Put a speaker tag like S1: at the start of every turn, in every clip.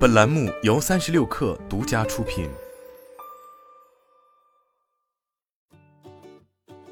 S1: 本栏目由三十六氪独家出品。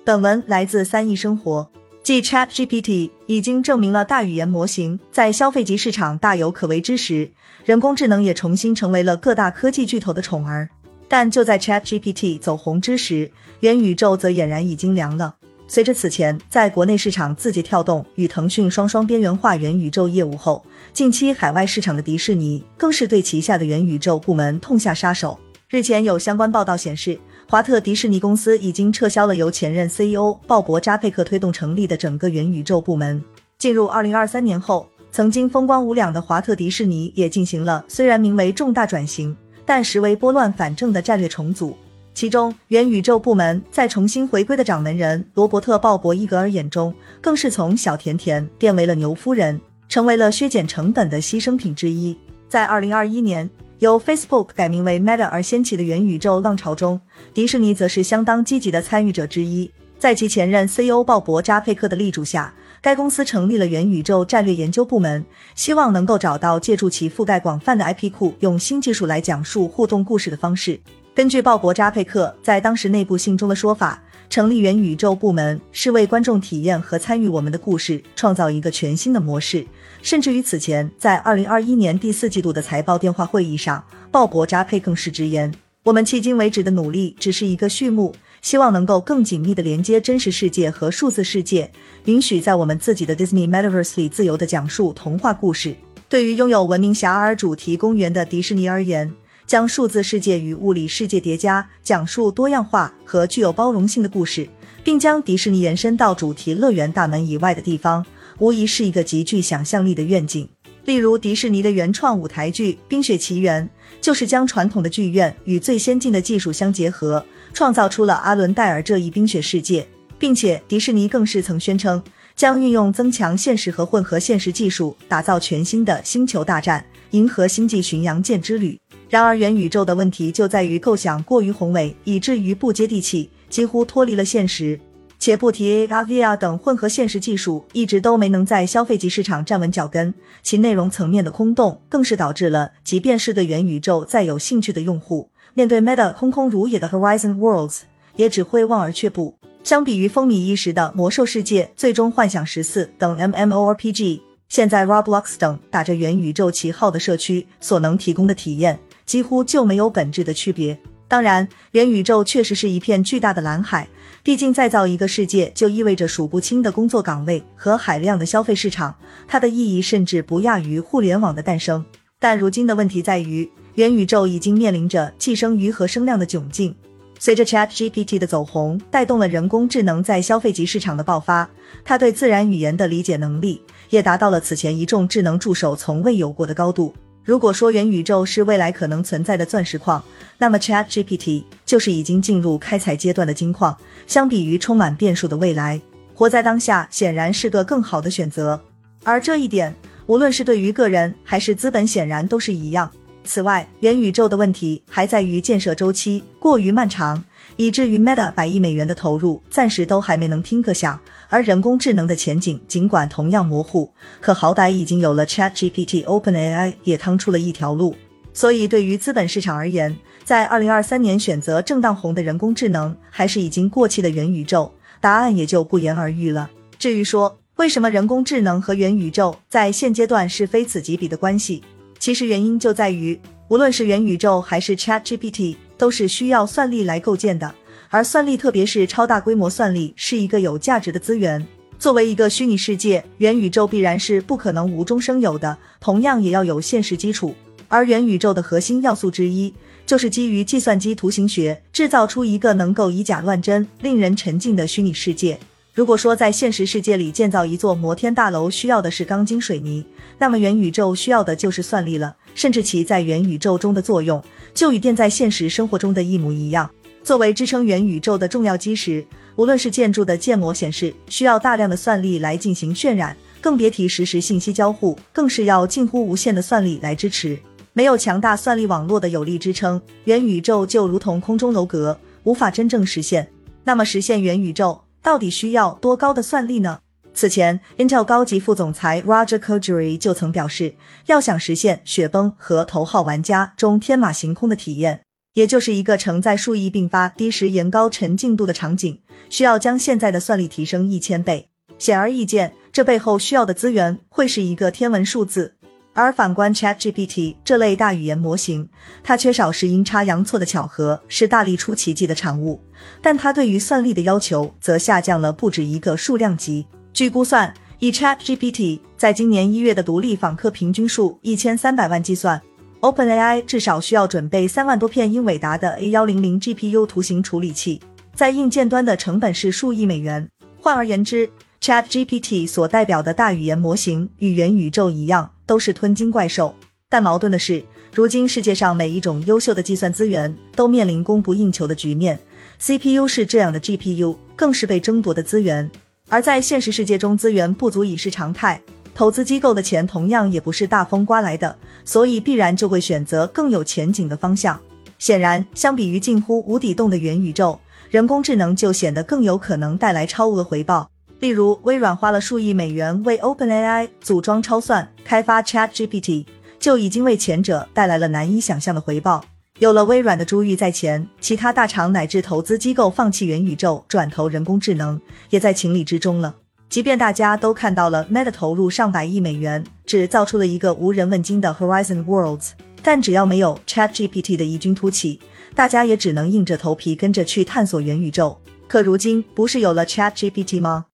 S2: 本文来自三亿生活。继 ChatGPT 已经证明了大语言模型在消费级市场大有可为之时，人工智能也重新成为了各大科技巨头的宠儿。但就在 ChatGPT 走红之时，元宇宙则俨然已经凉了。随着此前在国内市场字节跳动与腾讯双双边缘化元宇宙业务后，近期海外市场的迪士尼更是对旗下的元宇宙部门痛下杀手。日前有相关报道显示，华特迪士尼公司已经撤销了由前任 CEO 鲍勃扎佩克推动成立的整个元宇宙部门。进入二零二三年后，曾经风光无两的华特迪士尼也进行了虽然名为重大转型，但实为拨乱反正的战略重组。其中，元宇宙部门在重新回归的掌门人罗伯特·鲍勃·伊格尔眼中，更是从小甜甜变为了牛夫人，成为了削减成本的牺牲品之一。在二零二一年，由 Facebook 改名为 Meta 而掀起的元宇宙浪潮中，迪士尼则是相当积极的参与者之一。在其前任 CEO 鲍勃·扎佩克的力主下，该公司成立了元宇宙战略研究部门，希望能够找到借助其覆盖广泛的 IP 库，用新技术来讲述互动故事的方式。根据鲍勃·扎佩克在当时内部信中的说法，成立元宇宙部门是为观众体验和参与我们的故事创造一个全新的模式。甚至于此前在二零二一年第四季度的财报电话会议上，鲍勃·扎佩更是直言：“我们迄今为止的努力只是一个序幕，希望能够更紧密的连接真实世界和数字世界，允许在我们自己的 Disney Metaverse 里自由的讲述童话故事。”对于拥有闻名遐迩主题公园的迪士尼而言，将数字世界与物理世界叠加，讲述多样化和具有包容性的故事，并将迪士尼延伸到主题乐园大门以外的地方，无疑是一个极具想象力的愿景。例如，迪士尼的原创舞台剧《冰雪奇缘》就是将传统的剧院与最先进的技术相结合，创造出了阿伦戴尔这一冰雪世界，并且迪士尼更是曾宣称将运用增强现实和混合现实技术，打造全新的星球大战——银河星际巡洋舰之旅。然而，元宇宙的问题就在于构想过于宏伟，以至于不接地气，几乎脱离了现实。且不提 AR、VR 等混合现实技术一直都没能在消费级市场站稳脚跟，其内容层面的空洞，更是导致了即便是对元宇宙再有兴趣的用户，面对 Meta 空空如也的 Horizon Worlds，也只会望而却步。相比于风靡一时的魔兽世界、最终幻想十四等 MMORPG，现在 Roblox 等打着元宇宙旗号的社区所能提供的体验。几乎就没有本质的区别。当然，元宇宙确实是一片巨大的蓝海，毕竟再造一个世界就意味着数不清的工作岗位和海量的消费市场，它的意义甚至不亚于互联网的诞生。但如今的问题在于，元宇宙已经面临着寄生鱼和生量的窘境。随着 ChatGPT 的走红，带动了人工智能在消费级市场的爆发，它对自然语言的理解能力也达到了此前一众智能助手从未有过的高度。如果说元宇宙是未来可能存在的钻石矿，那么 Chat GPT 就是已经进入开采阶段的金矿。相比于充满变数的未来，活在当下显然是个更好的选择。而这一点，无论是对于个人还是资本，显然都是一样。此外，元宇宙的问题还在于建设周期过于漫长。以至于 Meta 百亿美元的投入暂时都还没能听个响，而人工智能的前景尽管同样模糊，可好歹已经有了 Chat GPT、OpenAI 也趟出了一条路。所以，对于资本市场而言，在二零二三年选择正当红的人工智能，还是已经过气的元宇宙，答案也就不言而喻了。至于说为什么人工智能和元宇宙在现阶段是非此即彼的关系，其实原因就在于，无论是元宇宙还是 Chat GPT。都是需要算力来构建的，而算力，特别是超大规模算力，是一个有价值的资源。作为一个虚拟世界，元宇宙必然是不可能无中生有的，同样也要有现实基础。而元宇宙的核心要素之一，就是基于计算机图形学制造出一个能够以假乱真、令人沉浸的虚拟世界。如果说在现实世界里建造一座摩天大楼需要的是钢筋水泥，那么元宇宙需要的就是算力了。甚至其在元宇宙中的作用，就与电在现实生活中的一模一样。作为支撑元宇宙的重要基石，无论是建筑的建模显示需要大量的算力来进行渲染，更别提实时信息交互，更是要近乎无限的算力来支持。没有强大算力网络的有力支撑，元宇宙就如同空中楼阁，无法真正实现。那么，实现元宇宙到底需要多高的算力呢？此前，Intel 高级副总裁 Roger Coduri 就曾表示，要想实现雪崩和头号玩家中天马行空的体验，也就是一个承载数亿并发低时延高沉浸度的场景，需要将现在的算力提升一千倍。显而易见，这背后需要的资源会是一个天文数字。而反观 ChatGPT 这类大语言模型，它缺少是阴差阳错的巧合，是大力出奇迹的产物，但它对于算力的要求则下降了不止一个数量级。据估算，以 ChatGPT 在今年一月的独立访客平均数一千三百万计算，OpenAI 至少需要准备三万多片英伟达的 A 幺零零 GPU 图形处理器，在硬件端的成本是数亿美元。换而言之，ChatGPT 所代表的大语言模型与元宇宙一样，都是吞金怪兽。但矛盾的是，如今世界上每一种优秀的计算资源都面临供不应求的局面，CPU 是这样的 GPU 更是被争夺的资源。而在现实世界中，资源不足已是常态，投资机构的钱同样也不是大风刮来的，所以必然就会选择更有前景的方向。显然，相比于近乎无底洞的元宇宙，人工智能就显得更有可能带来超额回报。例如，微软花了数亿美元为 OpenAI 组装超算，开发 ChatGPT，就已经为前者带来了难以想象的回报。有了微软的珠玉在前，其他大厂乃至投资机构放弃元宇宙，转投人工智能，也在情理之中了。即便大家都看到了 Meta 投入上百亿美元，只造出了一个无人问津的 Horizon Worlds，但只要没有 ChatGPT 的异军突起，大家也只能硬着头皮跟着去探索元宇宙。可如今，不是有了 ChatGPT 吗？